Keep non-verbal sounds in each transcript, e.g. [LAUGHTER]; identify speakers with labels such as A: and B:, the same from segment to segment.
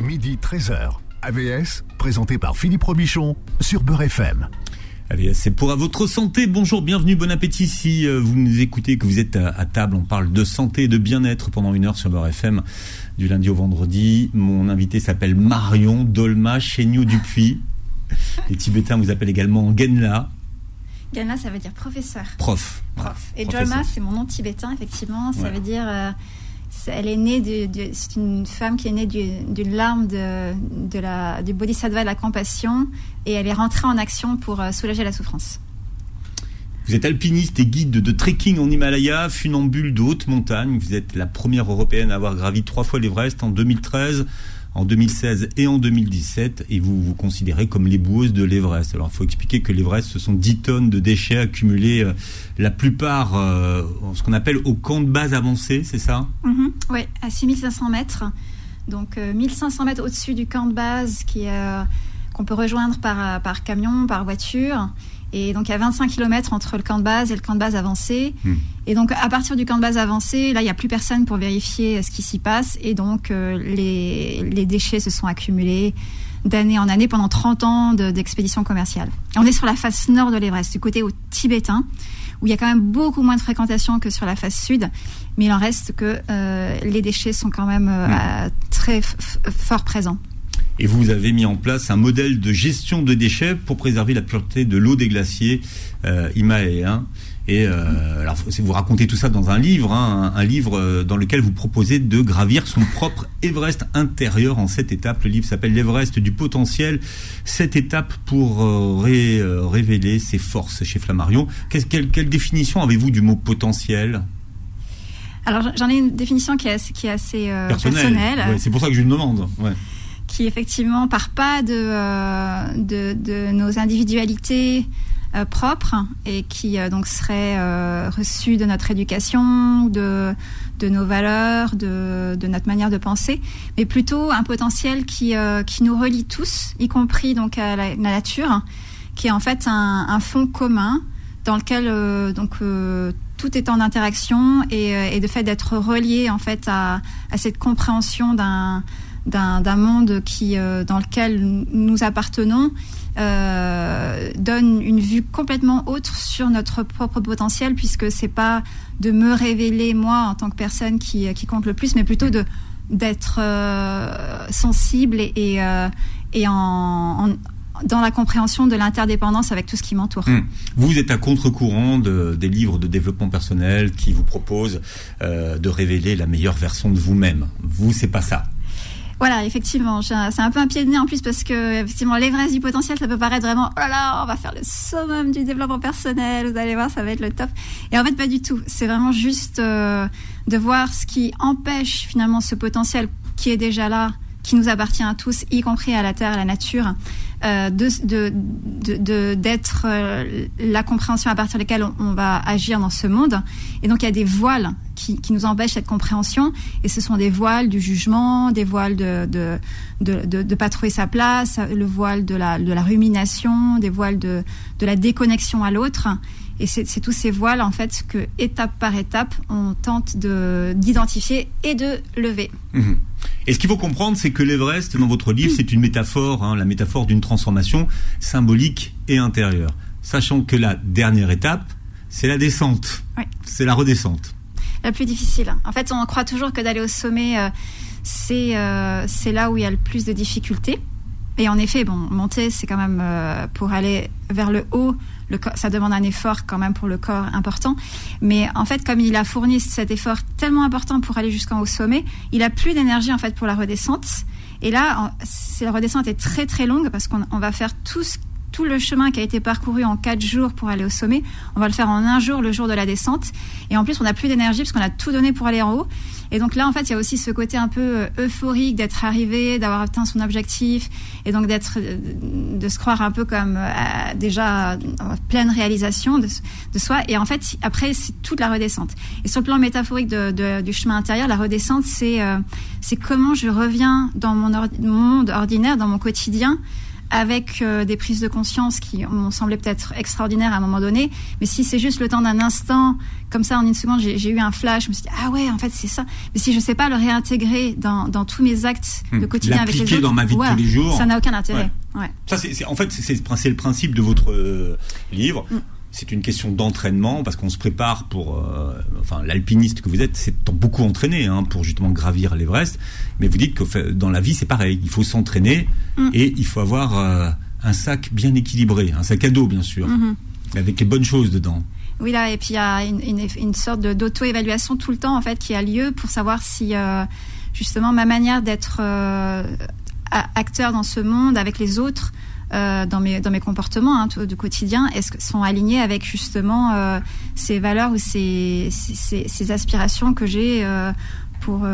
A: Midi 13h. AVS, présenté par Philippe Robichon sur Beurre FM.
B: Allez, c'est pour à votre santé. Bonjour, bienvenue, bon appétit. Si euh, vous nous écoutez, que vous êtes à, table, on parle de santé et de bien-être pendant une heure sur Beurre FM du lundi au vendredi. Mon invité s'appelle Marion Dolma Chéniou Dupuis. Les Tibétains vous appellent également Genla.
C: Genla, ça veut dire professeur.
B: Prof.
C: Prof. Et Dolma, c'est mon nom tibétain, effectivement. Ça veut dire. Euh, elle est née c'est une femme qui est née d'une larme du bodhisattva de la compassion et elle est rentrée en action pour euh, soulager la souffrance.
B: Vous êtes alpiniste et guide de, trekking en Himalaya, funambule de haute montagne. Vous êtes la première européenne à avoir gravi trois fois l'Everest en 2013 en 2016 et en 2017 et vous vous considérez comme l'éboueuse de l'Everest. Alors il faut expliquer que l'Everest ce sont 10 tonnes de déchets accumulés, euh, la plupart euh, ce qu'on appelle au camp de base avancé, c'est ça?
C: Mm-hmm. Oui, à 6500 mètres. Donc 1500 euh, mètres au-dessus du camp de base qu'on peut rejoindre par camion, par voiture. Et donc, il y a 25 km entre le camp de base et le camp de base avancé. Hmm. Et donc, à partir du camp de base avancé, là, il n'y a plus personne pour vérifier ce qui s'y passe. Et donc, euh, les, les, déchets se sont accumulés d'année en année pendant 30 ans d'expédition commerciale. on est sur la face nord de l'Everest, du côté au tibétain, où il y a quand même beaucoup moins de fréquentation que sur la face sud. Mais il en reste que euh, les déchets sont quand même euh, hmm. très fort présents.
B: Et vous avez mis en place un modèle de gestion de déchets pour préserver la pureté de l'eau des glaciers euh, himalayens. Et euh, alors, vous racontez tout ça dans un livre, hein, un, livre euh, dans lequel vous proposez de gravir son propre Everest intérieur en sept étapes. Le livre s'appelle l'Everest du potentiel. Sept étapes pour euh, révéler ses forces chez Flammarion. quelle, quelle, définition avez-vous du mot potentiel?
C: Alors, j'en ai une définition qui est assez, qui est assez personnelle.
B: c'est pour ça que je lui demande. Ouais
C: qui effectivement part pas de, euh, de, nos individualités euh, propres et qui euh, donc serait reçu de notre éducation, de, de nos valeurs, de, de, notre manière de penser, mais plutôt un potentiel qui, qui nous relie tous, y compris donc à la, nature, qui est en fait un, un fond commun dans lequel donc tout est en interaction et, et de fait d'être relié en fait à, à cette compréhension d'un d'un monde qui, euh, dans lequel nous appartenons euh, donne une vue complètement autre sur notre propre potentiel, puisque c'est pas de me révéler moi en tant que personne qui, qui compte le plus, mais plutôt de d'être euh, sensible et, et, en, dans la compréhension de l'interdépendance avec tout ce qui m'entoure. Hmm.
B: Vous êtes à contre-courant de, des livres de développement personnel qui vous proposent de révéler la meilleure version de vous-même. Vous, c'est pas ça.
C: Voilà, effectivement, c'est un peu un pied de nez en plus parce que effectivement l'Everest du potentiel, ça peut paraître vraiment oh là, on va faire le summum du développement personnel, vous allez voir, ça va être le top. Et en fait, pas du tout. C'est vraiment juste euh, de voir ce qui empêche finalement ce potentiel qui est déjà là, qui nous appartient à tous, y compris à la terre, à la nature, euh, de d'être de, euh, la compréhension à partir de laquelle on, va agir dans ce monde. Et donc il y a des voiles qui, qui, nous empêchent cette compréhension. Et ce sont des voiles du jugement, des voiles de de, de, de, de pas trouver sa place, le voile de la, de la rumination, des voiles de, de la déconnexion à l'autre. Et c'est tous ces voiles, en fait, que étape par étape, on tente d'identifier et de lever.
B: Mhm. Et ce qu'il faut comprendre, c'est que l'Everest, dans votre livre, c'est une métaphore, hein, la métaphore d'une transformation symbolique et intérieure. Sachant que la dernière étape, c'est la descente. C'est la redescente
C: la plus difficile. En fait, on croit toujours que d'aller au sommet, euh, euh, c'est là où il y a le plus de difficultés. Et en effet, bon, monter, c'est quand même euh, pour aller vers le haut, ça demande un effort quand même pour le corps important. Mais en fait, comme il a fourni cet effort tellement important pour aller jusqu'en haut sommet, il a plus d'énergie en fait pour la redescente. Et là, la redescente est très très longue parce qu'on va faire tout ce tout le chemin qui a été parcouru en quatre jours pour aller au sommet, on va le faire en un jour, le jour de la descente. Et en plus, on n'a plus d'énergie parce qu'on a tout donné pour aller en haut. Et donc là, en fait, il y a aussi ce côté un peu euh, euphorique d'être arrivé, d'avoir atteint son objectif, et donc d'être, euh, de se croire un peu comme euh, déjà en pleine réalisation de, soi. Et en fait, après, c'est toute la redescente. Et sur le plan métaphorique du chemin intérieur, la redescente, c'est c'est comment je reviens dans mon monde ordinaire, dans mon quotidien, avec euh, des prises de conscience qui m'ont semblé peut-être extraordinaires à un moment donné. Mais si c'est juste le temps d'un instant, comme ça en une seconde, j'ai eu un flash, je me suis dit ah ouais, en fait c'est ça. Mais si je sais pas le réintégrer dans, dans tous mes actes de
B: Hmm.
C: quotidien avec les autres,
B: dans ma vie de tous les jours.
C: ça n'a aucun intérêt. Ouais.
B: Ça, c'est, en fait, c'est, c'est le principe de votre euh, livre.
C: Mm.
B: C'est une question d'entraînement parce qu'on se prépare pour, euh, enfin, l'alpiniste que vous êtes, c'est beaucoup entraîné hein, pour justement gravir l'Everest. Mais vous dites que dans la vie, c'est pareil. Il faut s'entraîner
C: Mm.
B: et il faut avoir euh, un sac bien équilibré, un sac à dos bien sûr,
C: Mhm.
B: avec les bonnes choses dedans.
C: Oui, là, et puis il y a une, une, une sorte d'auto-évaluation tout le temps, en fait, qui a lieu pour savoir si, euh, justement, ma manière d'être acteur dans ce monde avec les autres, euh, dans, mes, dans mes comportements hein, du quotidien, est-ce que sont alignés avec, justement, euh, ces valeurs ou ces, ces, aspirations que j'ai euh, pour,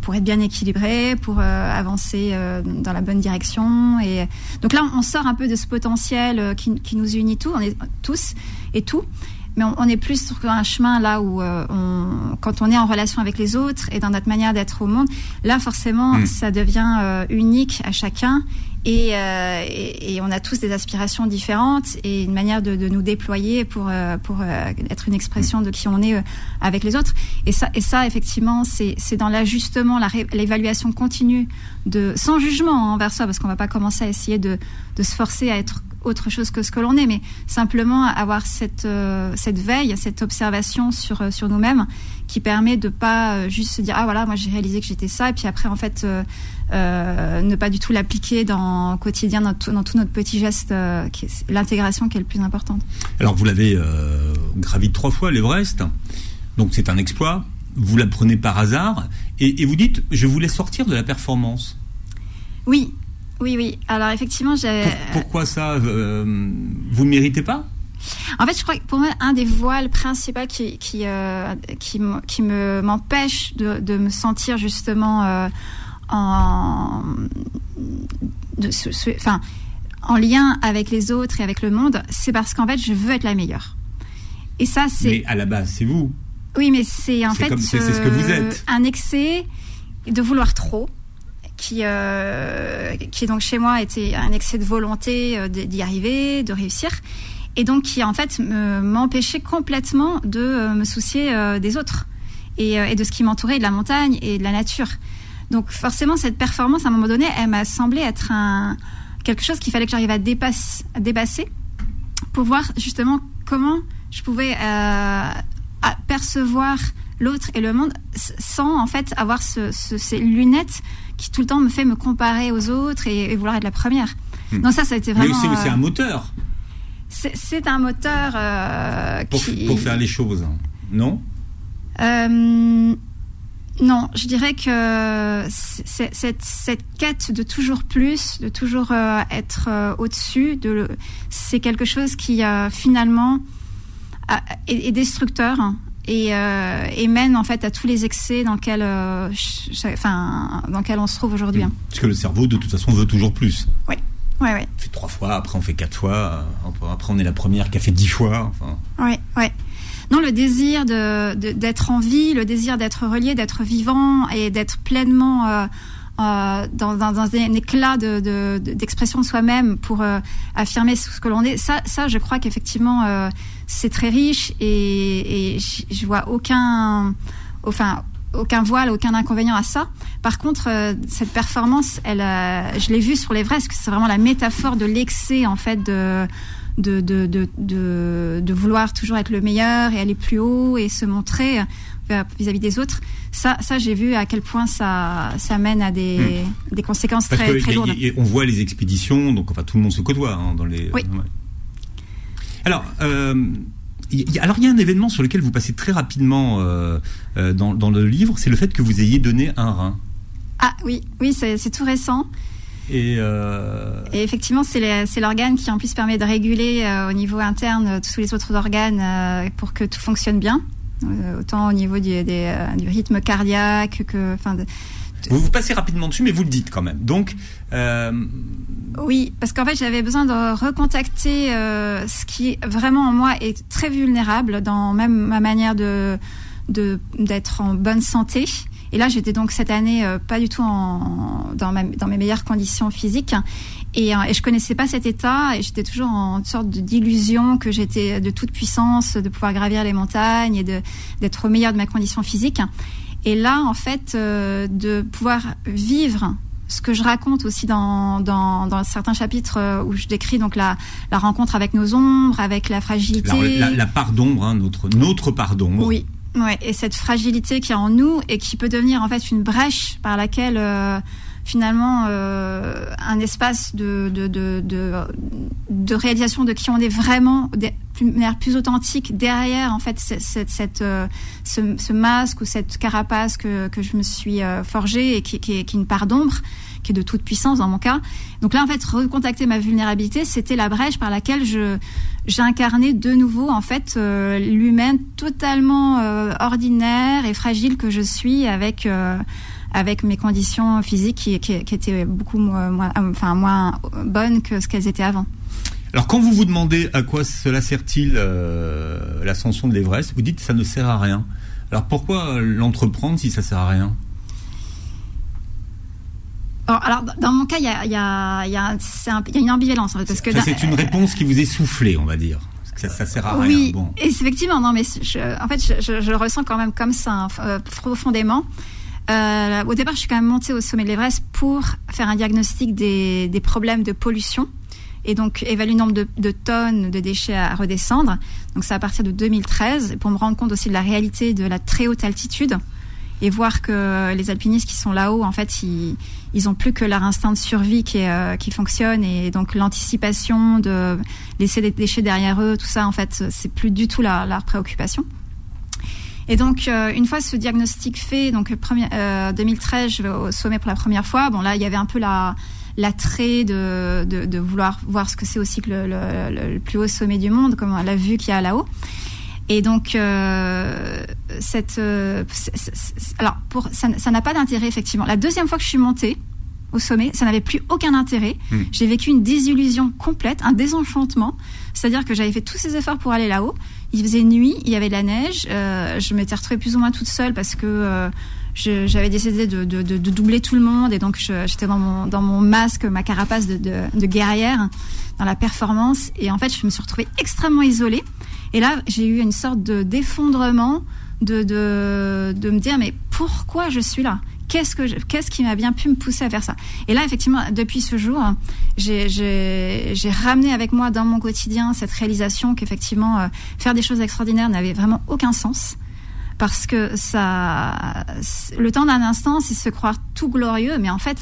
C: pour être bien équilibré, pour avancer dans la bonne direction. Et donc là, on sort un peu de ce potentiel qui, qui nous unit tous, on tous et tout. Mais on, on est plus sur un chemin là où, euh, on, quand on est en relation avec les autres et dans notre manière d'être au monde, là forcément,
B: Mm.
C: ça devient euh, unique à chacun et, euh, et, et on a tous des aspirations différentes et une manière de, de nous déployer pour, pour être une expression de qui on est avec les autres. Et ça, et ça effectivement, c'est c'est dans l'ajustement, l'évaluation continue, de, sans jugement envers soi, parce qu'on va pas commencer à essayer de, de se forcer à être autre chose que ce que l'on est, mais simplement avoir cette, euh, cette veille, cette observation sur, euh, sur nous-mêmes qui permet de pas euh, juste se dire ah voilà moi j'ai réalisé que j'étais ça et puis après en fait ne pas du tout l'appliquer dans quotidien dans tout, dans tout notre petit geste l'intégration qui est le plus importante.
B: Alors vous l'avez gravi trois fois l'Everest, donc c'est un exploit. Vous l'apprenez par hasard et, et vous dites je voulais sortir de la performance.
C: Oui, oui, oui. Alors effectivement j'ai
B: Pour- pourquoi ça euh, Vous ne méritez pas?
C: En fait, je crois que pour moi, un des voiles principaux qui, qui, euh, qui, qui me m'empêche de, de me sentir justement euh, en, de, ce- ce- enfin, en lien avec les autres et avec le monde, c'est parce qu'en fait, je veux être la meilleure. Et ça, c'est
B: Mais à la base, c'est vous.
C: oui, mais c'est en
B: C'est
C: fait
B: comme- c'est- c'est ce que vous êtes.
C: un excès de vouloir trop. Qui, euh, qui donc chez moi était un excès de volonté euh, d'y arriver, de réussir, et donc qui en fait me- m'empêchait complètement de euh, me soucier euh, des autres et, de ce qui m'entourait, de la montagne et de la nature. Donc forcément cette performance à un moment donné, elle m'a semblé être un quelque chose qu'il fallait que j'arrive à, dépasse, à dépasser pour voir justement comment je pouvais percevoir l'autre et le monde sans en fait avoir ce- ce- ces lunettes qui tout le temps me fait me comparer aux autres et, et vouloir être la première.
B: Hmm.
C: Non, ça, ça a été
B: Mais
C: vraiment.
B: c'est c'est
C: euh,
B: un moteur
C: c'est c'est un moteur euh,
B: pour,
C: qui.
B: pour faire les choses, non?
C: Euh, non, je dirais que c'est- cette, cette quête de toujours plus, de toujours euh, être au-dessus, de c'est quelque chose qui finalement est, est destructeur et, euh, et mène en fait à tous les excès dans lesquels, euh, enfin, dans on se trouve aujourd'hui. hein.
B: Parce que le cerveau, de toute façon, veut toujours plus.
C: Ouais, ouais.
B: On fait trois fois, après on fait quatre fois, euh, après on est la première qui a fait dix fois. Enfin,
C: Ouais, ouais. Non, le désir de de- d'être en vie, le désir d'être relié, d'être vivant et d'être pleinement euh, dans, un éclat de- de- de- d'expression de, soi-même pour euh, affirmer ce que l'on est. Ça, je crois qu'effectivement, euh, c'est très riche et, je vois aucun, enfin, aucun voile, aucun inconvénient à ça. Par contre, cette performance, elle, je l'ai vue sur l'Everest, que c'est vraiment la métaphore de l'excès en fait de vouloir toujours être le meilleur et aller plus haut et se montrer euh, vis-à-vis des autres. Ça, ça j'ai vu à quel point ça, ça mène à des, des conséquences
B: parce
C: très,
B: que
C: très
B: y
C: lourdes.
B: y on voit les expéditions, donc enfin tout le monde se côtoie hein, dans les.
C: Oui.
B: ouais. Alors. euh, y- alors il y a un événement sur lequel vous passez très rapidement euh, dans, dans le livre, c'est le fait que vous ayez donné un rein.
C: Ah oui, oui, c'est tout récent.
B: Et, euh,
C: Et effectivement, c'est l'organe qui en plus permet de réguler euh, au niveau interne tous les autres organes euh, pour que tout fonctionne bien. Euh, autant au niveau du, des, euh, du rythme cardiaque que, enfin, de-
B: vous vous passez rapidement dessus, mais vous le dites quand même. Donc, euh,
C: Oui, parce qu'en fait, j'avais besoin de recontacter euh, ce qui vraiment en moi est très vulnérable dans même ma manière de de- d'être en bonne santé. Et là, j'étais donc cette année euh, pas du tout en, dans, ma- dans mes meilleures conditions physiques. Et, euh, et je connaissais pas cet état et j'étais toujours en sorte d'illusion que j'étais de toute puissance, de pouvoir gravir les montagnes et d'être au meilleur de ma condition physique. Et là, en fait, euh, de pouvoir vivre ce que je raconte aussi dans, dans, dans, certains chapitres euh, où je décris donc la, la rencontre avec nos ombres, avec la fragilité.
B: La, la, part d'ombre, hein, notre, notre part d'ombre.
C: Oui, ouais, et cette fragilité qui est en nous et qui peut devenir en fait une brèche par laquelle euh, finalement euh, un espace de, de, de, de, de réalisation de qui on est vraiment de manière plus authentique derrière en fait cette, cette, euh, ce, ce, masque ou cette carapace que, que je me suis euh, forgée et qui, qui, est, qui est une part d'ombre qui est de toute puissance dans mon cas. Donc là, en fait, recontacter ma vulnérabilité, c'était la brèche par laquelle je j'incarnais de nouveau en fait euh, l'humaine totalement ordinaire et fragile que je suis avec avec mes conditions physiques qui, qui, qui étaient beaucoup moins, enfin, moins bonnes que ce qu'elles étaient avant.
B: Alors quand vous vous demandez à quoi cela sert-il euh, l'ascension de l'Everest, vous dites que ça ne sert à rien. Alors pourquoi l'entreprendre si ça sert à rien?
C: Alors, dans mon cas, il y a, y, a, y, a y a, une ambivalence. En fait, parce que
B: c'est une réponse qui vous est soufflée, on va dire. Ça, ça sert à
C: oui,
B: rien. Bon.
C: Effectivement, non, mais je, en fait, je, je, je, le ressens quand même comme ça, euh, profondément. Euh, au départ, je suis quand même montée au sommet de l'Everest pour faire un diagnostic des, des, problèmes de pollution et donc évaluer le nombre de, tonnes de déchets à redescendre. Donc c'est à partir de 2013 pour me rendre compte aussi de la réalité de la très haute altitude et voir que les alpinistes qui sont là-haut, en fait, ils, ils ont plus que leur instinct de survie qui, euh, qui fonctionne et donc l'anticipation de laisser des déchets derrière eux, tout ça, en fait, c'est plus du tout leur préoccupation. Et donc, euh, une fois ce diagnostic fait, donc premier, euh, 2013, je vais au sommet pour la première fois. Bon, là, il y avait un peu la l'attrait de, de, de, vouloir voir ce que c'est aussi que le, le, le, plus haut sommet du monde, comme la vue qu'il y a là-haut. Et donc, euh, cette, euh, c est, c est, alors pour ça n'a pas d'intérêt effectivement. La deuxième fois que je suis montée au sommet, ça n'avait plus aucun intérêt. Mmh. J'ai vécu une désillusion complète, un désenchantement. C'est-à-dire que j'avais fait tous ces efforts pour aller là-haut. Il faisait nuit, il y avait de la neige. Euh, je m'étais retrouvée plus ou moins toute seule parce que euh, j'avais décidé de, de, de, de, doubler tout le monde et donc j'étais dans mon, dans mon masque, ma carapace de, de, de guerrière, dans la performance. Et en fait, je me suis retrouvée extrêmement isolée. Et là, j'ai eu une sorte d'effondrement de, de, de me dire, mais pourquoi je suis là? Qu'est-ce, que qu'est-ce qui m'a bien pu me pousser à faire ça. Et là, effectivement, depuis ce jour, j'ai ramené avec moi dans mon quotidien cette réalisation qu'effectivement, euh, faire des choses extraordinaires n'avait vraiment aucun sens parce que ça, le temps d'un instant, c'est se croire tout glorieux, mais en fait,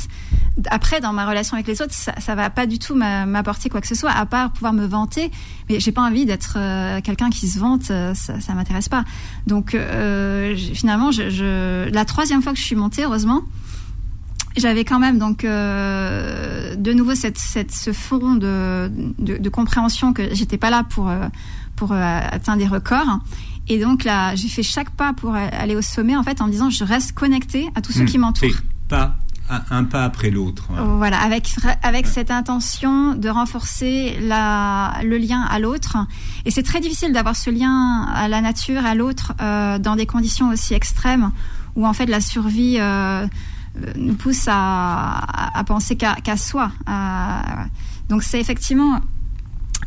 C: après, dans ma relation avec les autres, ça, va pas du tout m'apporter quoi que ce soit, à part pouvoir me vanter. Mais j'ai pas envie d'être euh, quelqu'un qui se vante, euh, ça, m'intéresse pas. Donc, euh, finalement, je, la troisième fois que je suis montée, heureusement, j'avais quand même donc euh, de nouveau cette, cette, ce fond de, de, de compréhension que j'étais pas là pour pour atteindre des records et donc là, j'ai fait chaque pas pour aller au sommet en fait en me disant je reste connecté à tous ceux mmh. qui m'entourent.
B: Pas un pas après l'autre.
C: Ouais. Voilà, avec avec cette intention de renforcer la le lien à l'autre. Et c'est très difficile d'avoir ce lien à la nature, à l'autre, euh, dans des conditions aussi extrêmes où en fait la survie euh, nous pousse à, penser qu'à qu soi. Donc c'est effectivement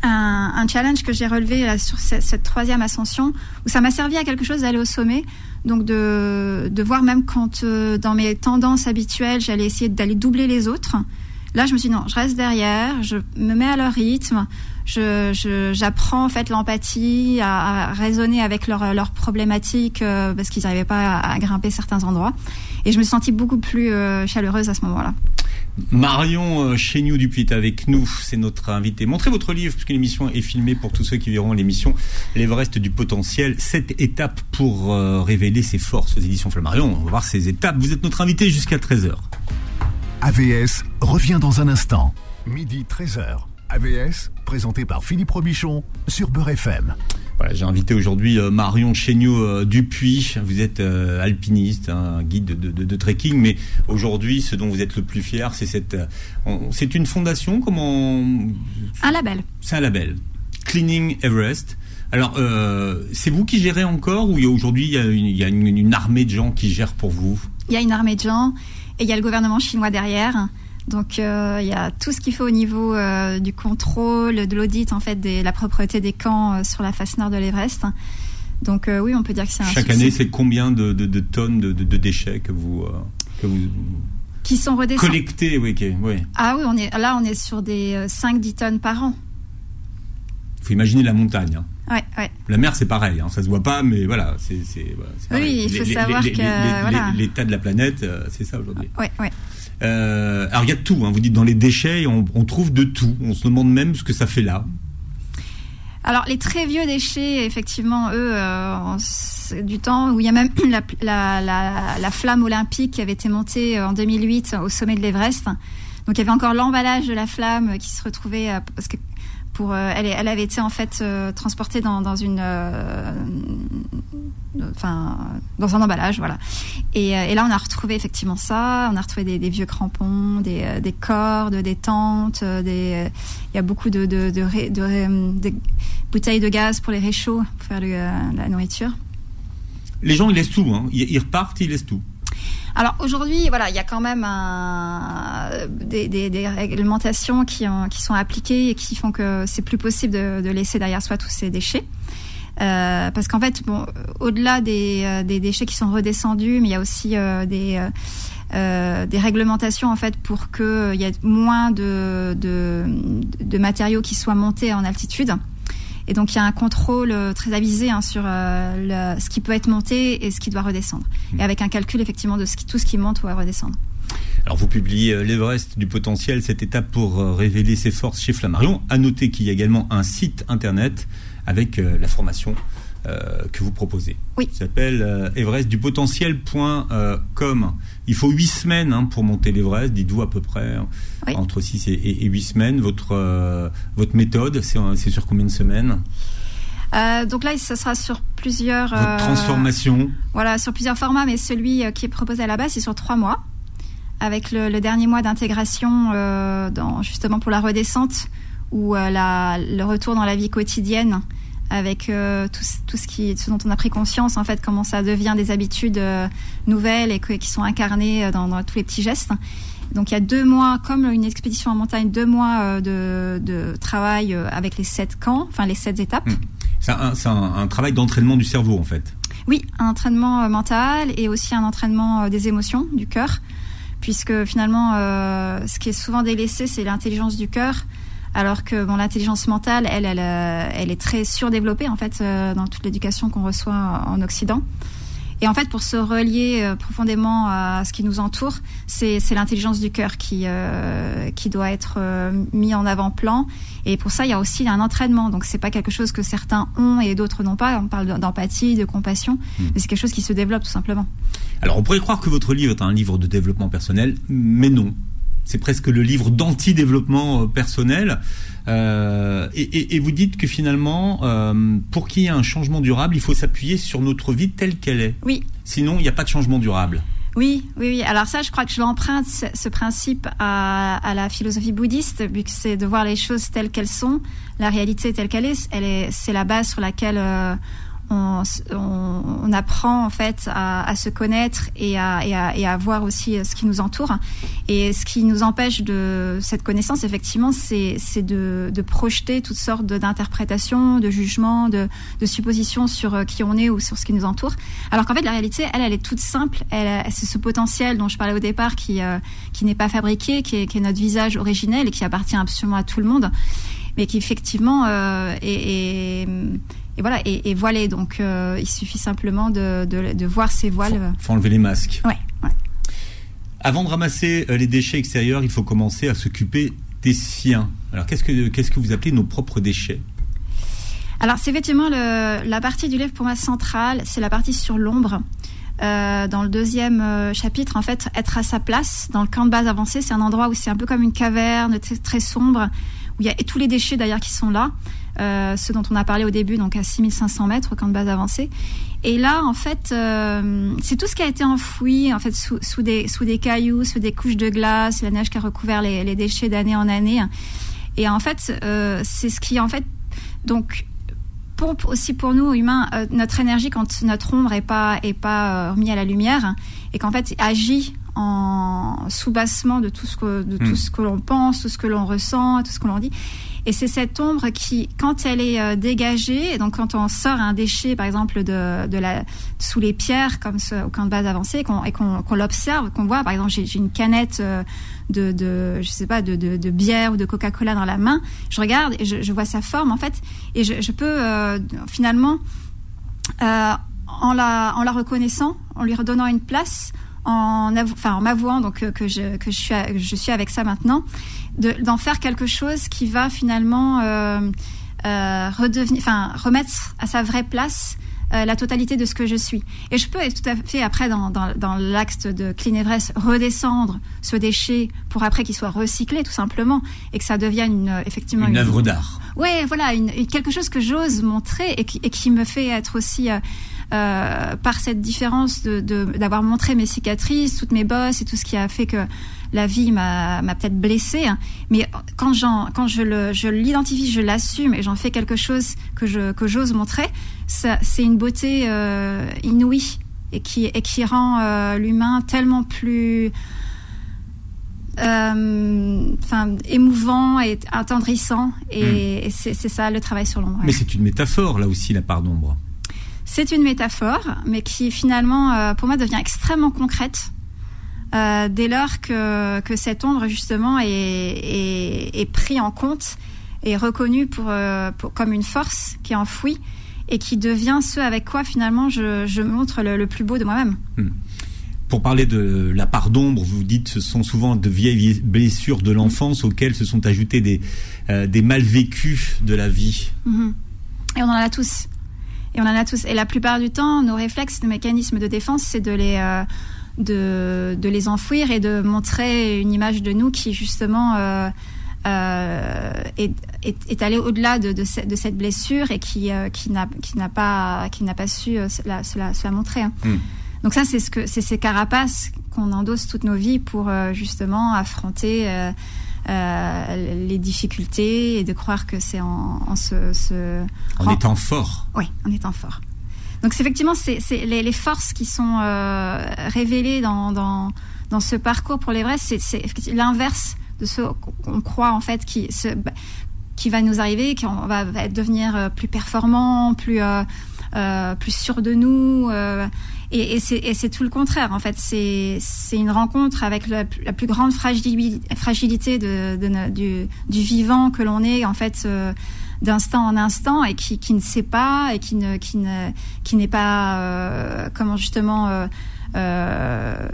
C: un, challenge que j'ai relevé là, sur cette, troisième ascension, où ça m'a servi à quelque chose d'aller au sommet, donc de, de voir même quand euh, dans mes tendances habituelles, j'allais essayer d'aller doubler les autres. Là, je me suis dit non, je reste derrière, je me mets à leur rythme, j'apprends en fait l'empathie, à, à, raisonner avec leurs leur problématiques euh, parce qu'ils n'arrivaient pas à, à, grimper certains endroits. Et je me suis sentie beaucoup plus euh, chaleureuse à ce moment-là.
B: Marion euh, Chéniou Dupuis est avec nous, c'est notre invité. Montrez votre livre, puisque l'émission est filmée pour tous ceux qui verront l'émission L'Everest du potentiel. Sept étapes pour euh, révéler ses forces aux éditions Flammarion. On va voir ces étapes. Vous êtes notre invité jusqu'à 13h.
A: AVS revient dans un instant. Midi 13h. AVS, présenté par Philippe Robichon sur Beurre FM.
B: Voilà, j'ai invité aujourd'hui euh, Marion Chéniaud euh, Dupuis. Vous êtes euh, alpiniste, hein, guide de, de, de, trekking, mais aujourd'hui, ce dont vous êtes le plus fier, c'est cette. C'est une fondation Comment
C: Un label.
B: C'est un label. Cleaning Everest. Alors, euh, c'est vous qui gérez encore ou aujourd'hui il y a, une, il y a une, une, armée de gens qui gèrent pour vous?
C: Il y a une armée de gens et il y a le gouvernement chinois derrière. Donc euh, il y a tout ce qu'il faut au niveau euh, du contrôle, de l'audit en fait, de la propreté des camps euh, sur la face nord de l'Everest. Donc oui, on peut dire que c'est un
B: Chaque année, c'est combien de, tonnes de, déchets que vous, que vous
C: qui sont redescendus
B: collectés oui, oui.
C: Ah oui, on est là, on est sur des 5-10 tonnes par an.
B: Il faut imaginer la montagne. Hein.
C: Ouais, ouais.
B: La mer, c'est pareil, hein, ça se voit pas, mais voilà, c'est.
C: oui, il faut savoir que
B: l'état de la planète, c'est ça aujourd'hui.
C: Ouais, ouais.
B: Euh, alors il y a tout, hein, vous dites dans les déchets, on, trouve de tout. On se demande même ce que ça fait là.
C: Alors les très vieux déchets, effectivement, eux, euh, du temps où il y a même [CLEARS THROAT] la, flamme olympique qui avait été montée euh, en 2008 au sommet de l'Everest. Donc il y avait encore l'emballage de la flamme qui se retrouvait parce que euh, elle, avait été en fait transportée dans, une, enfin, dans un emballage, voilà. Et, là, on a retrouvé effectivement ça. On a retrouvé des, vieux crampons, des, cordes, des tentes, des. Il y a beaucoup de, de, bouteilles de gaz pour les réchauds, pour faire la nourriture.
B: Les gens, ils laissent tout. Hein. Ils, repartent, ils laissent tout.
C: Alors aujourd'hui, voilà, il y a quand même des, réglementations qui, sont appliquées et qui font que c'est plus possible de, laisser derrière soi tous ces déchets. Euh, parce qu'en fait, bon, au-delà euh, des, déchets qui sont redescendus, mais il y a aussi euh, des réglementations en fait pour qu'il y ait moins de, matériaux qui soient montés en altitude. Et donc il y a un contrôle très avisé hein, sur ce qui peut être monté et ce qui doit redescendre. Et avec un calcul effectivement de tout ce qui monte ou à redescendre.
B: Alors vous publiez l'Everest du potentiel, cette étape pour révéler ses forces chez Flammarion. À noter qu'il y a également un site internet avec la formation euh, que vous proposez.
C: Oui.
B: Ça s'appelle euh, everestdupotentiel.com. Il faut huit semaines hein, pour monter l'Everest, dites-vous à peu près, hein. entre 6 et, huit semaines. Votre, euh, votre méthode, c'est sur combien de semaines?
C: Donc là, ça sera sur plusieurs.
B: Votre transformation.
C: Voilà, sur plusieurs formats, mais celui qui est proposé à la base, c'est sur trois mois, avec le, dernier mois d'intégration, justement pour la redescente ou le retour dans la vie quotidienne avec euh, tout, tout, ce, qui, ce dont on a pris conscience, en fait, comment ça devient des habitudes euh, nouvelles et qui sont incarnées euh, dans, tous les petits gestes. Donc il y a deux mois, comme une expédition en montagne, deux mois de, de travail avec les sept camps, enfin les sept étapes. Hmm.
B: C'est un, un, travail d'entraînement du cerveau, en fait.
C: Oui, un entraînement mental et aussi un entraînement des émotions, du cœur, puisque finalement, ce qui est souvent délaissé, c'est l'intelligence du cœur alors que bon, l'intelligence mentale, elle, elle, euh, elle, est très surdéveloppée en fait euh, dans toute l'éducation qu'on reçoit en Occident. Et en fait, pour se relier euh, profondément à ce qui nous entoure, c'est l'intelligence du cœur qui, qui doit être mis en avant-plan. Et pour ça, il y a aussi un entraînement. Donc, c'est pas quelque chose que certains ont et d'autres n'ont pas. On parle d'empathie, de compassion, hmm. mais c'est quelque chose qui se développe tout simplement.
B: Alors, on pourrait croire que votre livre est un livre de développement personnel, mais non c'est presque le livre d'anti-développement euh, personnel. Euh, et, vous dites que finalement, euh, pour qu'il y ait un changement durable, il faut s'appuyer sur notre vie telle qu'elle est.
C: Oui.
B: Sinon, il n'y a pas de changement durable.
C: Oui, oui, oui. Alors ça, je crois que je l'emprunte ce principe à, la philosophie bouddhiste, vu que c'est de voir les choses telles qu'elles sont, la réalité telle qu'elle est. Elle est, c'est la base sur laquelle on, apprend en fait à, se connaître et à, voir aussi euh, ce qui nous entoure. Et ce qui nous empêche de cette connaissance, effectivement, c'est de, projeter toutes sortes d'interprétations, de jugements, de, suppositions sur euh, qui on est ou sur ce qui nous entoure. Alors qu'en fait, la réalité, elle, elle est toute simple. C'est ce potentiel dont je parlais au départ qui, euh, qui n'est pas fabriqué, qui est, notre visage originel et qui appartient absolument à tout le monde, mais qui effectivement est et voilà et, voilé. Donc euh, il suffit simplement de, de, voir ces voiles.
B: Il faut, enlever les masques.
C: Ouais,
B: Avant de ramasser euh, les déchets extérieurs, il faut commencer à s'occuper des siens. Alors qu'est-ce que qu'est-ce que vous appelez nos propres déchets?
C: Alors c'est effectivement le, la partie du livre pour moi centrale, c'est la partie sur l'ombre. Euh, dans le deuxième chapitre, en fait, être à sa place dans le camp de base avancé, c'est un endroit où c'est un peu comme une caverne très, très sombre, où il y a tous les déchets d'ailleurs qui sont là. Euh, ce dont on a parlé au début, donc à 6500 mètres au camp de base avancé. Et là, en fait, euh, c'est tout ce qui a été enfoui, en fait, sous, des, cailloux, sous des couches de glace, la neige qui a recouvert les, déchets d'année en année. Et en fait, euh, c'est ce qui, en fait, donc, pompe aussi pour nous humains notre énergie quand notre ombre est pas est pas remis à la lumière et qu'en fait agit en soubassement de tout ce que de tout
B: Hmm.
C: ce que l'on pense, tout ce que l'on ressent, tout ce que l'on dit. Et c'est cette ombre qui, quand elle est euh, dégagée, et donc quand on sort un déchet, par exemple, de, de la, sous les pierres, comme ce, au camp de base avancé, qu'on- et qu'on l'observe, qu'on voit, par exemple, j'ai une canette euh, de, de, je sais pas, de, de, de bière ou de Coca-Cola dans la main, je regarde et je, je vois sa forme, en fait, et je, je peux euh, finalement, en, la, en la reconnaissant, en lui redonnant une place, en, avou- enfin, en m'avouant donc euh, que je, que je suis, je suis avec ça maintenant, de- d'en faire quelque chose qui va finalement euh, euh, redevenir, enfin, remettre à sa vraie place euh, la totalité de ce que je suis. Et je peux être tout à fait après dans, dans, dans l'axe de Clean Everest redescendre ce déchet pour après qu'il soit recyclé tout simplement et que ça devienne une, effectivement
B: Une œuvre d'art.
C: Ouais, voilà, une- quelque chose que j'ose montrer et qui, et qui me fait être aussi euh, euh, par cette différence de de- d'avoir montré mes cicatrices, toutes mes bosses et tout ce qui a fait que la vie m'a peut-être blessée. hein. Mais quand quand je l'identifie, je l'assume et j'en fais quelque chose que je que j'ose montrer, c'est une beauté euh, inouïe et qui et qui rend euh, l'humain tellement plus euh, enfin émouvant et attendrissant et, et c'est ça le travail sur l'ombre.
B: Mais c'est une métaphore, là aussi, la part d'ombre.
C: C'est une métaphore, mais qui finalement, euh, pour moi, devient extrêmement concrète euh, dès lors que, que cette ombre, justement, est, est, est pris en compte et reconnue pour, euh, pour- comme une force qui est enfouie et qui devient ce avec quoi, finalement, je, je montre le, le plus beau de moi-même.
B: Pour parler de la part d'ombre, vous dites ce sont souvent de vieilles blessures de l'enfance auxquelles se sont ajoutées des, euh, des mal vécus de la vie.
C: Mhm. Et on en a tous. Et on en a tous. Et la plupart du temps, nos réflexes, nos mécanismes de défense, c'est de les euh, de, de les enfouir et de montrer une image de nous qui justement euh, euh, est, est, est allée au-delà de, de, ce- de cette blessure et qui euh, qui n'a pas qui n'a pas su euh, se la, se la, se la montrer. hein.
B: Mm.
C: Donc ça, c'est ce que c'est ces carapaces qu'on endosse toutes nos vies pour justement affronter. Euh, les difficultés et de croire que c'est en, en se, se
B: En étant fort.
C: oui, en étant fort. Donc effectivement c'est les, les forces qui sont euh, révélées dans, dans dans ce parcours pour l'Everest, c'est l'inverse de ce qu'on croit en fait qui se qui va nous arriver, qu'on va, devenir euh, plus performant, plus euh, euh, plus sûr de nous. euh, et et c'est et tout le contraire. En fait, c'est une rencontre avec la, plus- grande fragili- fragilité du, vivant que l'on est en fait euh, d'instant en instant et qui, ne sait pas et qui ne qui ne qui n'est pas euh, comment justement euh,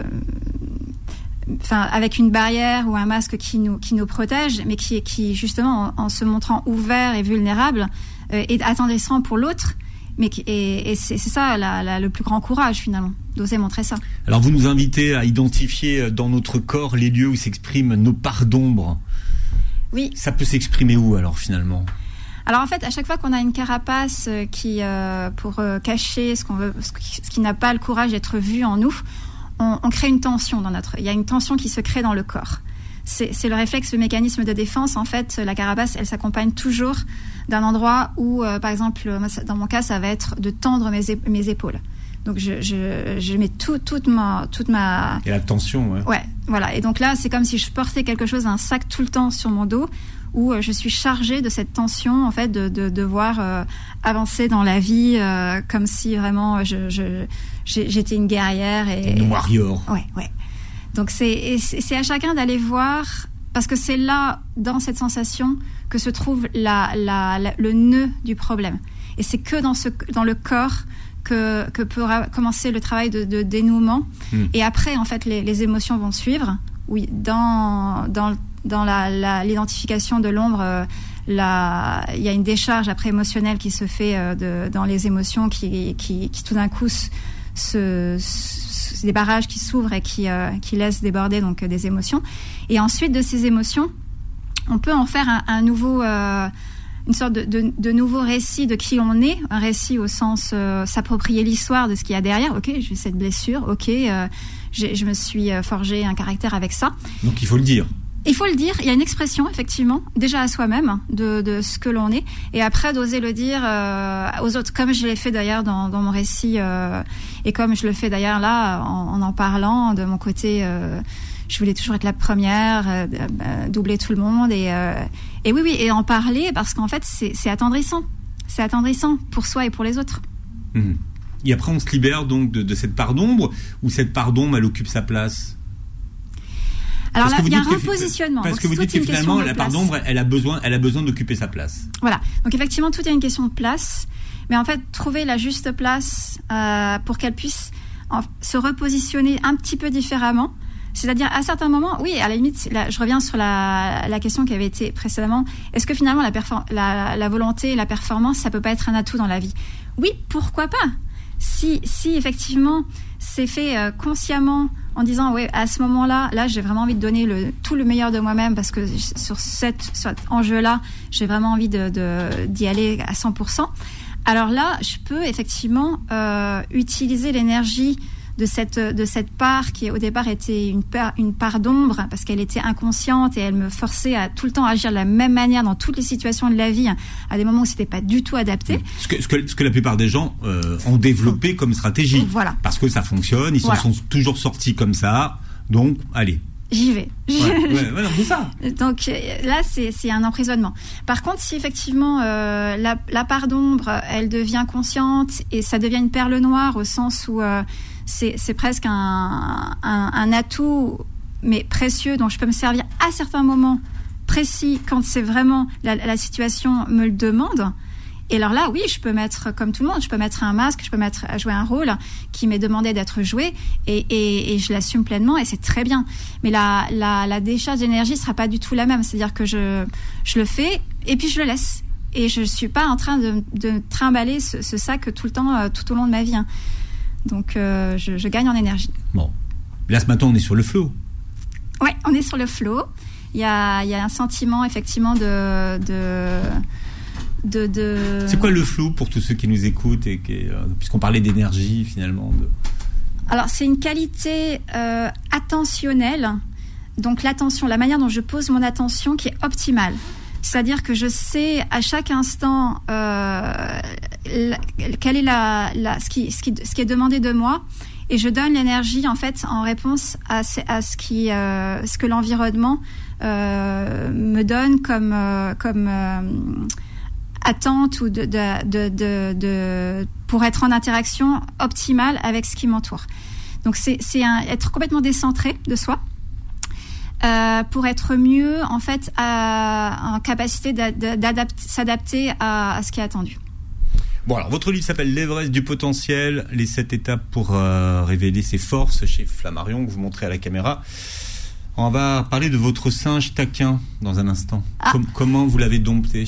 C: enfin avec une barrière ou un masque qui nous protège mais qui justement en, se montrant ouvert et vulnérable est attendrissant pour l'autre mais et, et c'est ça la, la- le plus grand courage finalement d'oser montrer ça
B: Alors vous nous invitez à identifier euh, dans notre corps les lieux où s'expriment nos parts d'ombre.
C: oui
B: Ça peut s'exprimer où alors finalement?
C: Alors en fait, à chaque fois qu'on a une carapace euh, qui, euh, pour euh, cacher ce qu'on veut, ce qui, n'a pas le courage d'être vu en nous, on, on crée une tension dans notre. Il y a une tension qui se crée dans le corps. C'est le réflexe, le mécanisme de défense. En fait, la carapace, elle s'accompagne toujours d'un endroit où, euh, par exemple, dans mon cas, ça va être de tendre mes, mes épaules. Donc je, je, je mets tout, toute ma, toute ma,
B: Et la tension, ouais.
C: Ouais, voilà. Et donc là, c'est comme si je portais quelque chose, un sac tout le temps sur mon dos, où euh, je suis chargée de cette tension, en fait, de, de devoir euh, avancer dans la vie euh, comme si vraiment je, j'étais une guerrière. Et,
B: Une warrior.
C: Ouais, ouais. Donc c'est à chacun d'aller voir parce que c'est là dans cette sensation que se trouve la, la, la- le nœud du problème. Et c'est que dans ce dans le corps que que peut commencer le travail de, de dénouement.
B: Hmm.
C: Et après en fait les, les émotions vont suivre. Oui, dans l'identification de l'ombre. euh, il y a une décharge après émotionnelle qui se fait euh, de, dans les émotions qui, qui, qui tout d'un coup se, se- des barrages qui s'ouvrent et qui, euh, qui laissent déborder donc des émotions. Et ensuite de ces émotions, on peut en faire un, un nouveau, euh, une sorte de, de, de nouveau récit de qui on est, un récit au sens euh, s'approprier l'histoire de ce qu'il y a derrière. Ok, j'ai cette blessure. Ok, euh, je me suis forgé un caractère avec ça.
B: Donc il faut le dire.
C: il faut le dire, il y a une expression effectivement, déjà à soi-même de, de ce que l'on est, et après d'oser le dire euh, aux autres, comme je l'ai fait d'ailleurs dans, dans mon récit, euh, et comme je le fais d'ailleurs là en, en, en parlant de mon côté. Euh, je voulais toujours être la première, euh, euh, doubler tout le monde, et, euh, et oui, oui, et en parler parce qu'en fait c'est attendrissant, c'est attendrissant pour soi et pour les autres.
B: Mmh. Et après, on se libère donc de, de cette part d'ombre, ou cette part d'ombre, elle occupe sa place?
C: Alors là, il y a un repositionnement.
B: Parce que vous dites que finalement, la part d'ombre, elle a besoin, elle a besoin d'occuper sa place.
C: Voilà. Donc effectivement, tout est une question de place. Mais en fait, trouver la juste place euh, pour qu'elle puisse en, se repositionner un petit peu différemment. C'est-à-dire, à certains moments, oui, à la limite, je reviens sur la, question qui avait été précédemment. Est-ce que finalement, la, volonté la performance, ça peut pas être un atout dans la vie? Oui, pourquoi pas? Si, si effectivement c'est fait euh, consciemment en disant oui à ce moment-là là j'ai vraiment envie de donner tout le meilleur de moi-même parce que sur, cette, cet enjeu-là j'ai vraiment envie d'y aller à 100%. Alors là je peux effectivement euh, utiliser l'énergie de cette de cette part qui au départ était une part une part d'ombre parce qu'elle était inconsciente et elle me forçait à tout le temps agir de la même manière dans toutes les situations de la vie à des moments où c'était pas du tout adapté.
B: Ce que, ce que, ce que la plupart des gens euh, ont développé comme stratégie.
C: Voilà.
B: Parce que ça fonctionne, ils voilà. sont toujours sortis comme ça. Donc allez,
C: j'y vais.
B: Ouais, ouais, ouais, c'est ça.
C: Donc là, c'est un emprisonnement. Par contre, si effectivement euh, la, la, part d'ombre, elle devient consciente et ça devient une perle noire au sens où euh, c'est presque un, atout, mais précieux, dont je peux me servir à certains moments précis quand c'est vraiment la, situation me le demande. Et alors là, oui, je peux mettre, comme tout le monde, je peux mettre un masque, je peux mettre jouer un rôle qui m'est demandé d'être joué, et, je l'assume pleinement, et c'est très bien. Mais la, décharge d'énergie sera pas du tout la même. C'est-à-dire que je, le fais, et puis je le laisse. Et je suis pas en train de, de trimballer ce, ce, sac tout le temps, euh, tout au long de ma vie. Hein. Donc euh, je, je, gagne en énergie.
B: Bon. Là, ce matin, on est sur le flow.
C: Oui, on est sur le flow. Il y a, y a un sentiment, effectivement, de... de de, de...
B: C'est quoi le flow pour tous ceux qui nous écoutent et qui, euh, puisqu'on parlait d'énergie finalement de...
C: Alors c'est une qualité euh, attentionnelle, donc l'attention, la manière dont je pose mon attention qui est optimale. C'est-à-dire que je sais à chaque instant euh, quelle est la, la ce, qui, ce, qui, ce qui est demandé de moi et je donne l'énergie en fait en réponse à, à ce qui euh, ce que l'environnement euh, me donne comme euh, comme euh, attente ou de, de, de, de, pour être en interaction optimale avec ce qui m'entoure. Donc c'est être complètement décentré de soi. Euh, pour être mieux en fait à, en capacité s'adapter à, à, ce qui est attendu.
B: Bon alors votre livre s'appelle l'Everest du potentiel, les sept étapes pour euh, révéler ses forces chez Flammarion que vous montrez à la caméra. On va parler de votre singe taquin dans un instant. Ah. Com comment vous l'avez dompté?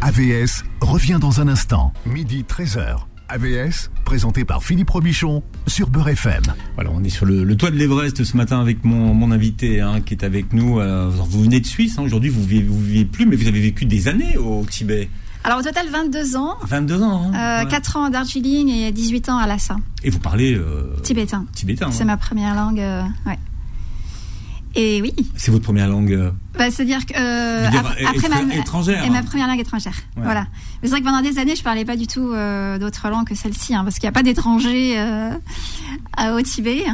A: AVS revient dans un instant, midi 13h. AVS, présenté par Philippe Robichon sur Beurre FM.
B: Voilà, on est sur le, le toit de l'Everest ce matin avec mon, mon invité hein, qui est avec nous. Euh, vous venez de Suisse, hein, aujourd'hui vous vivez, vous vivez plus, mais vous avez vécu des années au Tibet.
C: Alors au total 22 ans.
B: 22 ans.
C: Hein, euh, ouais. 4 ans à Darjeeling et 18 ans à Lhasa.
B: Et vous parlez euh,
C: tibétain.
B: Tibétain.
C: C'est ma première langue. Euh, ouais. Et oui.
B: C'est votre première langue euh...
C: bah, C'est-à-dire que euh,
B: dire,
C: après ma,
B: étrangère,
C: et ma première langue étrangère. Ouais. Voilà. Mais c'est vrai que pendant des années, je parlais pas du tout euh, d'autres langues que celle-ci, hein, parce qu'il n'y a pas d'étrangers euh, au Tibet.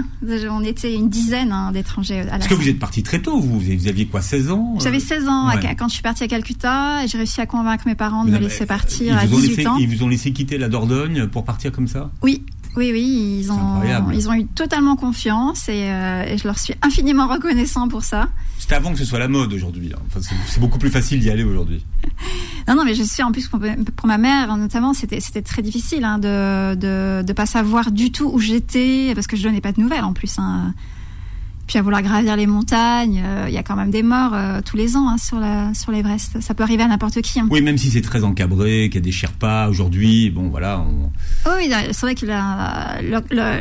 C: On était une dizaine hein, d'étrangers.
B: Parce que vous êtes parti très tôt. Vous, vous aviez quoi, 16 ans
C: J'avais 16 ans ouais. à, quand je suis partie à Calcutta, et j'ai réussi à convaincre mes parents de me laisser partir à 18
B: laissé,
C: ans.
B: Ils vous ont laissé quitter la Dordogne pour partir comme ça?
C: Oui. Oui, oui, ils ont, ils ont eu totalement confiance et, euh, et, je leur suis infiniment reconnaissant pour ça.
B: C'était avant que ce soit la mode aujourd'hui. Hein. Enfin, c'est beaucoup plus facile d'y aller aujourd'hui. [LAUGHS]
C: non, non, mais je suis en plus pour, ma mère notamment, c'était très difficile hein, de, de de pas savoir du tout où j'étais parce que je donnais pas de nouvelles en plus. Hein. Puis à vouloir gravir les montagnes, il euh, y a quand même des morts euh, tous les ans hein, sur la sur l'Everest. Ça peut arriver à n'importe qui. Hein.
B: Oui, même si c'est très encabré, qu'il y a des Sherpas aujourd'hui, bon voilà. On...
C: Oh, oui, c'est vrai que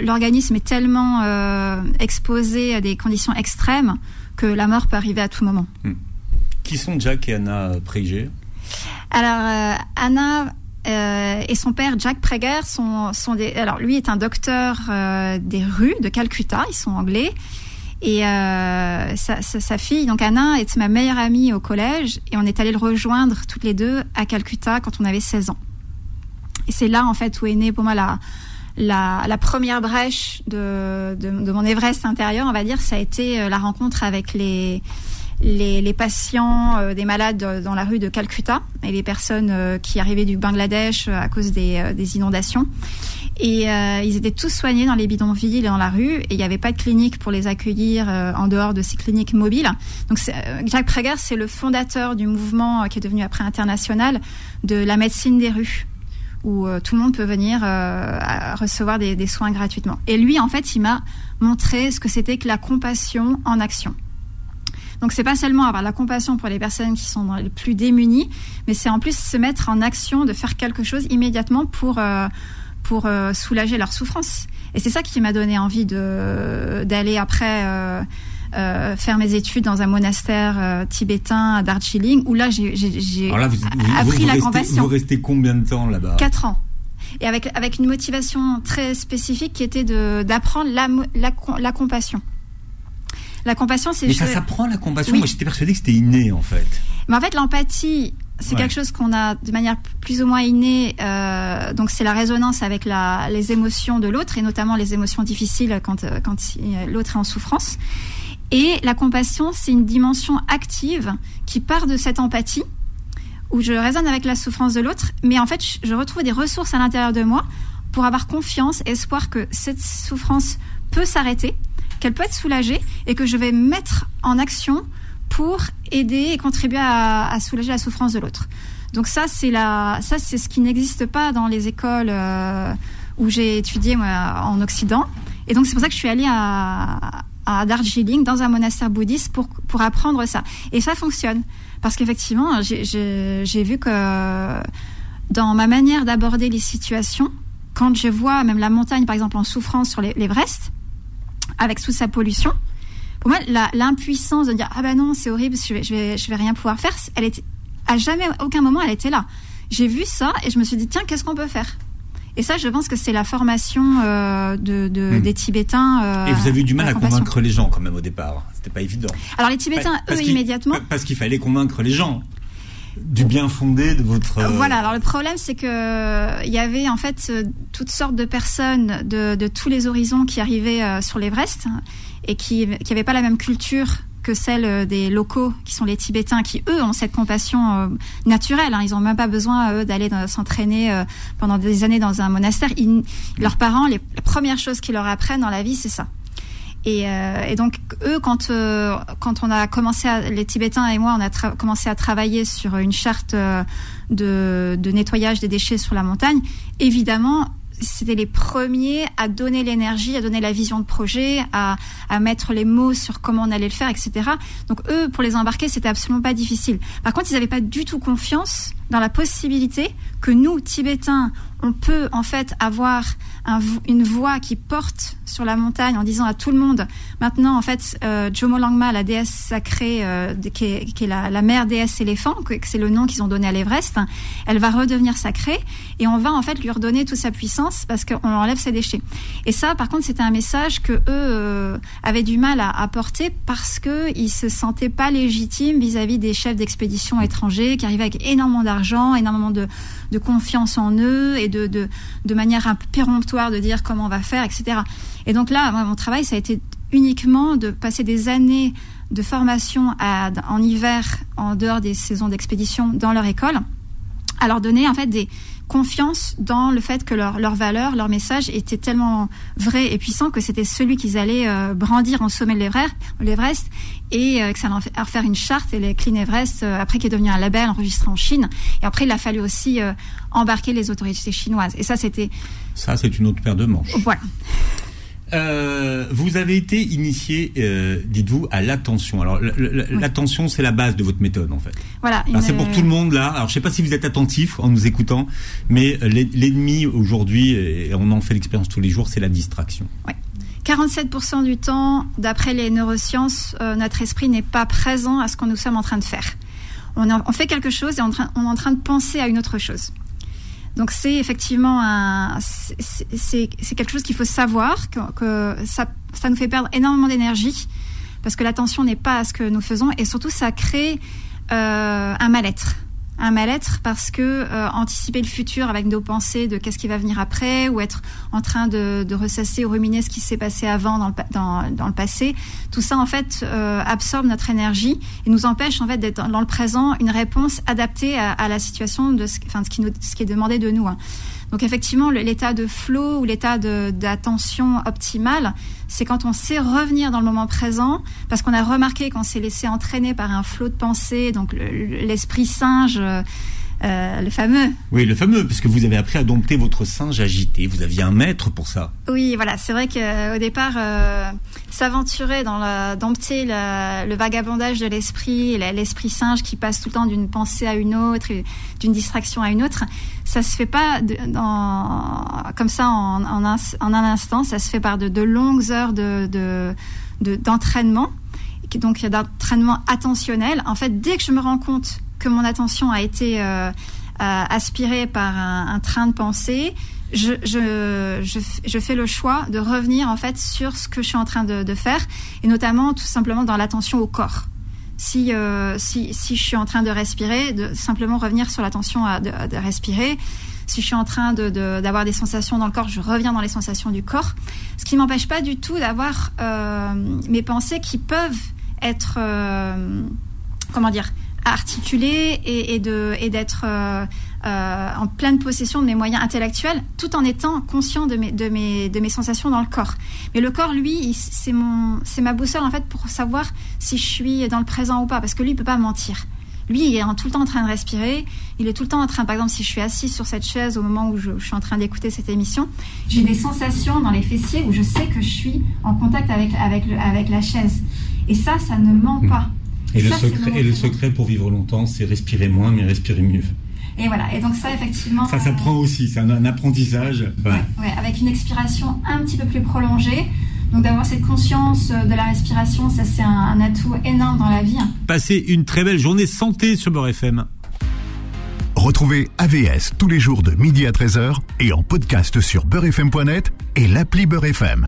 C: l'organisme est tellement euh, exposé à des conditions extrêmes que la mort peut arriver à tout moment.
B: Hmm. Qui sont Jack et Anna Prager
C: Alors euh, Anna euh, et son père Jack Prager sont, sont des. Alors lui est un docteur euh, des rues de Calcutta. Ils sont anglais. Et euh, sa, sa, sa, fille, donc Anna, est ma meilleure amie au collège et on est allé le rejoindre toutes les deux à Calcutta quand on avait 16 ans. Et c'est là en fait où est née pour moi la, la, la première brèche de, de, de, mon Everest intérieur, on va dire, ça a été euh, la rencontre avec les, les, les patients euh, des malades dans la rue de Calcutta et les personnes euh, qui arrivaient du Bangladesh à cause des, des inondations. Et euh, ils étaient tous soignés dans les bidonvilles et dans la rue. Et il n'y avait pas de clinique pour les accueillir euh, en dehors de ces cliniques mobiles. Donc euh, Jacques Prager, c'est le fondateur du mouvement qui est devenu après international de la médecine des rues où tout le monde peut venir recevoir des, des, soins gratuitement. Et lui, en fait, il m'a montré ce que c'était que la compassion en action. Donc c'est pas seulement avoir la compassion pour les personnes qui sont les plus démunies, mais c'est en plus se mettre en action, de faire quelque chose immédiatement pour euh, pour euh, soulager leur souffrance. Et c'est ça qui m'a donné envie de d'aller après euh, euh, faire mes études dans un monastère euh, tibétain à Darjeeling, où là j'ai appris
B: vous
C: la
B: restez,
C: compassion.
B: Vous restez combien de temps là-bas?
C: Quatre ans. Et avec avec une motivation très spécifique qui était de d'apprendre la, la la compassion. La compassion, c'est.
B: Mais ça s'apprend la compassion. Oui. Moi, j'étais persuadé que c'était inné, en fait.
C: Mais en fait, l'empathie, c'est ouais. quelque chose qu'on a de manière plus ou moins innée. Euh, donc, c'est la résonance avec la, les émotions de l'autre et notamment les émotions difficiles quand, quand l'autre est en souffrance. Et la compassion, c'est une dimension active qui part de cette empathie où je résonne avec la souffrance de l'autre, mais en fait, je retrouve des ressources à l'intérieur de moi pour avoir confiance, espoir que cette souffrance peut s'arrêter qu'elle peut être soulagée et que je vais mettre en action pour aider et contribuer à, soulager la souffrance de l'autre. Donc ça, c'est la, ça c'est ce qui n'existe pas dans les écoles euh, où j'ai étudié moi, en Occident. Et donc c'est pour ça que je suis allée à, à Darjeeling dans un monastère bouddhiste pour pour apprendre ça. Et ça fonctionne parce qu'effectivement, j'ai vu que dans ma manière d'aborder les situations, quand je vois même la montagne par exemple en souffrance sur l'Everest, avec sous sa pollution. Pour moi, l'impuissance de dire ah ben non c'est horrible, je vais, je vais je vais rien pouvoir faire, elle était à jamais à aucun moment elle était là. J'ai vu ça et je me suis dit tiens qu'est-ce qu'on peut faire? Et ça, je pense que c'est la formation euh, de, de mmh. des Tibétains. Euh,
B: et vous avez eu du mal à convaincre les gens quand même au départ. C'était pas évident.
C: Alors les Tibétains, eux, immédiatement.
B: Parce qu'il fallait convaincre les gens du bien fondé de votre.
C: Euh... Voilà. Alors le problème, c'est que il y avait en fait toutes sortes de personnes de, tous les horizons qui arrivaient euh, sur l'Everest et qui n'avaient pas la même culture que celle des locaux, qui sont les Tibétains, qui eux ont cette compassion euh, naturelle. Hein. Ils n'ont même pas besoin eux d'aller s'entraîner euh, pendant des années dans un monastère. Leurs parents, les, la première chose qu'ils leur apprennent dans la vie, c'est ça. Et, euh, et, donc eux, quand euh, quand on a commencé, les Tibétains et moi, on a commencé à travailler sur une charte euh, de, de nettoyage des déchets sur la montagne. Évidemment, c'était les premiers à donner l'énergie, à donner la vision de projet, à, à, mettre les mots sur comment on allait le faire, etc. Donc eux, pour les embarquer, c'était absolument pas difficile. Par contre, ils n'avaient pas du tout confiance dans la possibilité que nous, Tibétains, on peut en fait avoir un, une voix qui porte sur la montagne en disant à tout le monde, maintenant en fait, euh, Jomo Langma, la déesse sacrée, euh, qui, est, la, mère déesse éléphant, que, que c'est le nom qu'ils ont donné à l'Everest, elle va redevenir sacrée et on va en fait lui redonner toute sa puissance parce qu'on enlève ses déchets. Et ça, par contre, c'était un message que eux euh, avaient du mal à, à porter parce que ils se sentaient pas légitimes vis-à-vis -vis des chefs d'expédition étrangers qui arrivaient avec énormément d'argent, énormément de, de confiance en eux et de, de, de manière un peu péremptoire de dire comment on va faire, etc. Et donc là, mon travail, ça a été uniquement de passer des années de formation à, en hiver, en dehors des saisons d'expédition, dans leur école, à leur donner en fait des confiance dans le fait que leur, leur valeur, leur message était tellement vrai et puissant que c'était celui qu'ils allaient euh, brandir en sommet de l'Everest et euh, que ça allait faire une charte et les Clean Everest euh, après qui est devenu un label enregistré en Chine. Et après il a fallu aussi embarquer les autorités chinoises. Et ça c'était
B: ça c'est une autre paire de manches.
C: Voilà
B: euh, vous avez été initié, euh, dites-vous, à l'attention. Alors, l'attention, oui. c'est la base de votre méthode, en fait.
C: Voilà.
B: C'est pour tout le monde là. Alors, je sais pas si vous êtes attentif en nous écoutant, mais l'ennemi aujourd'hui, et on en fait l'expérience tous les jours, c'est la distraction.
C: Oui. 47% du temps, d'après les neurosciences, euh, notre esprit n'est pas présent à ce que nous sommes en train de faire. On, fait quelque chose et on, on est en train de penser à une autre chose. Donc c'est effectivement un, c'est quelque chose qu'il faut savoir que, ça, ça, nous fait perdre énormément d'énergie parce que l'attention n'est pas à ce que nous faisons et surtout ça crée euh, un mal-être un mal-être parce que euh, anticiper le futur avec nos pensées de qu'est-ce qui va venir après ou être en train de, de ressasser ou ruminer ce qui s'est passé avant dans le, dans, le, passé, tout ça en fait euh, absorbe notre énergie et nous empêche en fait d'être dans le présent une réponse adaptée à, à la situation de ce, enfin, ce, qui nous, ce qui est demandé de nous. Hein. Donc effectivement, l'état de flow ou l'état d'attention optimale, c'est quand on sait revenir dans le moment présent, parce qu'on a remarqué qu'on s'est laissé entraîner par un flot de pensée, donc l'esprit singe. Euh, euh, le fameux.
B: Oui, le fameux, parce que vous avez appris à dompter votre singe agité. Vous aviez un maître pour ça.
C: Oui, voilà. C'est vrai qu'au départ, euh, s'aventurer dans la, dompter le vagabondage de l'esprit, l'esprit singe qui passe tout le temps d'une pensée à une autre, d'une distraction à une autre, ça se fait pas de, dans, comme ça en, en, un, en, un, instant. Ça se fait par de, de longues heures de d'entraînement. De, donc d'entraînement attentionnel. En fait, dès que je me rends compte que mon attention a été euh, aspirée par un, train de pensée, je, je, je, je, fais le choix de revenir en fait sur ce que je suis en train de, faire, et notamment tout simplement dans l'attention au corps. Si, euh, si, si je suis en train de respirer, de simplement revenir sur l'attention de, de respirer. Si je suis en train d'avoir de, des sensations dans le corps, je reviens dans les sensations du corps. Ce qui m'empêche pas du tout d'avoir euh, mes pensées qui peuvent être, euh, comment dire, articuler et, d'être euh, euh, en pleine possession de mes moyens intellectuels, tout en étant conscient de mes sensations dans le corps. Mais le corps, lui, c'est ma boussole en fait pour savoir si je suis dans le présent ou pas, parce que lui, il peut pas mentir. Lui, il est tout le temps en train de respirer. Il est tout le temps en train, par exemple, si je suis assise sur cette chaise au moment où je, suis en train d'écouter cette émission, j'ai des sensations dans les fessiers où je sais que je suis en contact avec avec la chaise. Et ça, ça ne ment pas.
B: Et, le, secret, et le secret pour vivre longtemps, c'est respirer moins, mais respirer mieux.
C: Et voilà. Et donc ça, effectivement.
B: Ça s'apprend euh, aussi. C'est un, un, apprentissage.
C: Ouais. Ouais, avec une expiration un petit peu plus prolongée. Donc d'avoir cette conscience de la respiration, ça c'est un, un, atout énorme dans la vie.
B: Passez une très belle journée santé sur Beurre FM.
A: Retrouvez AVS tous les jours de midi à 13h et en podcast sur beurrefm.net et l'appli Beurre FM.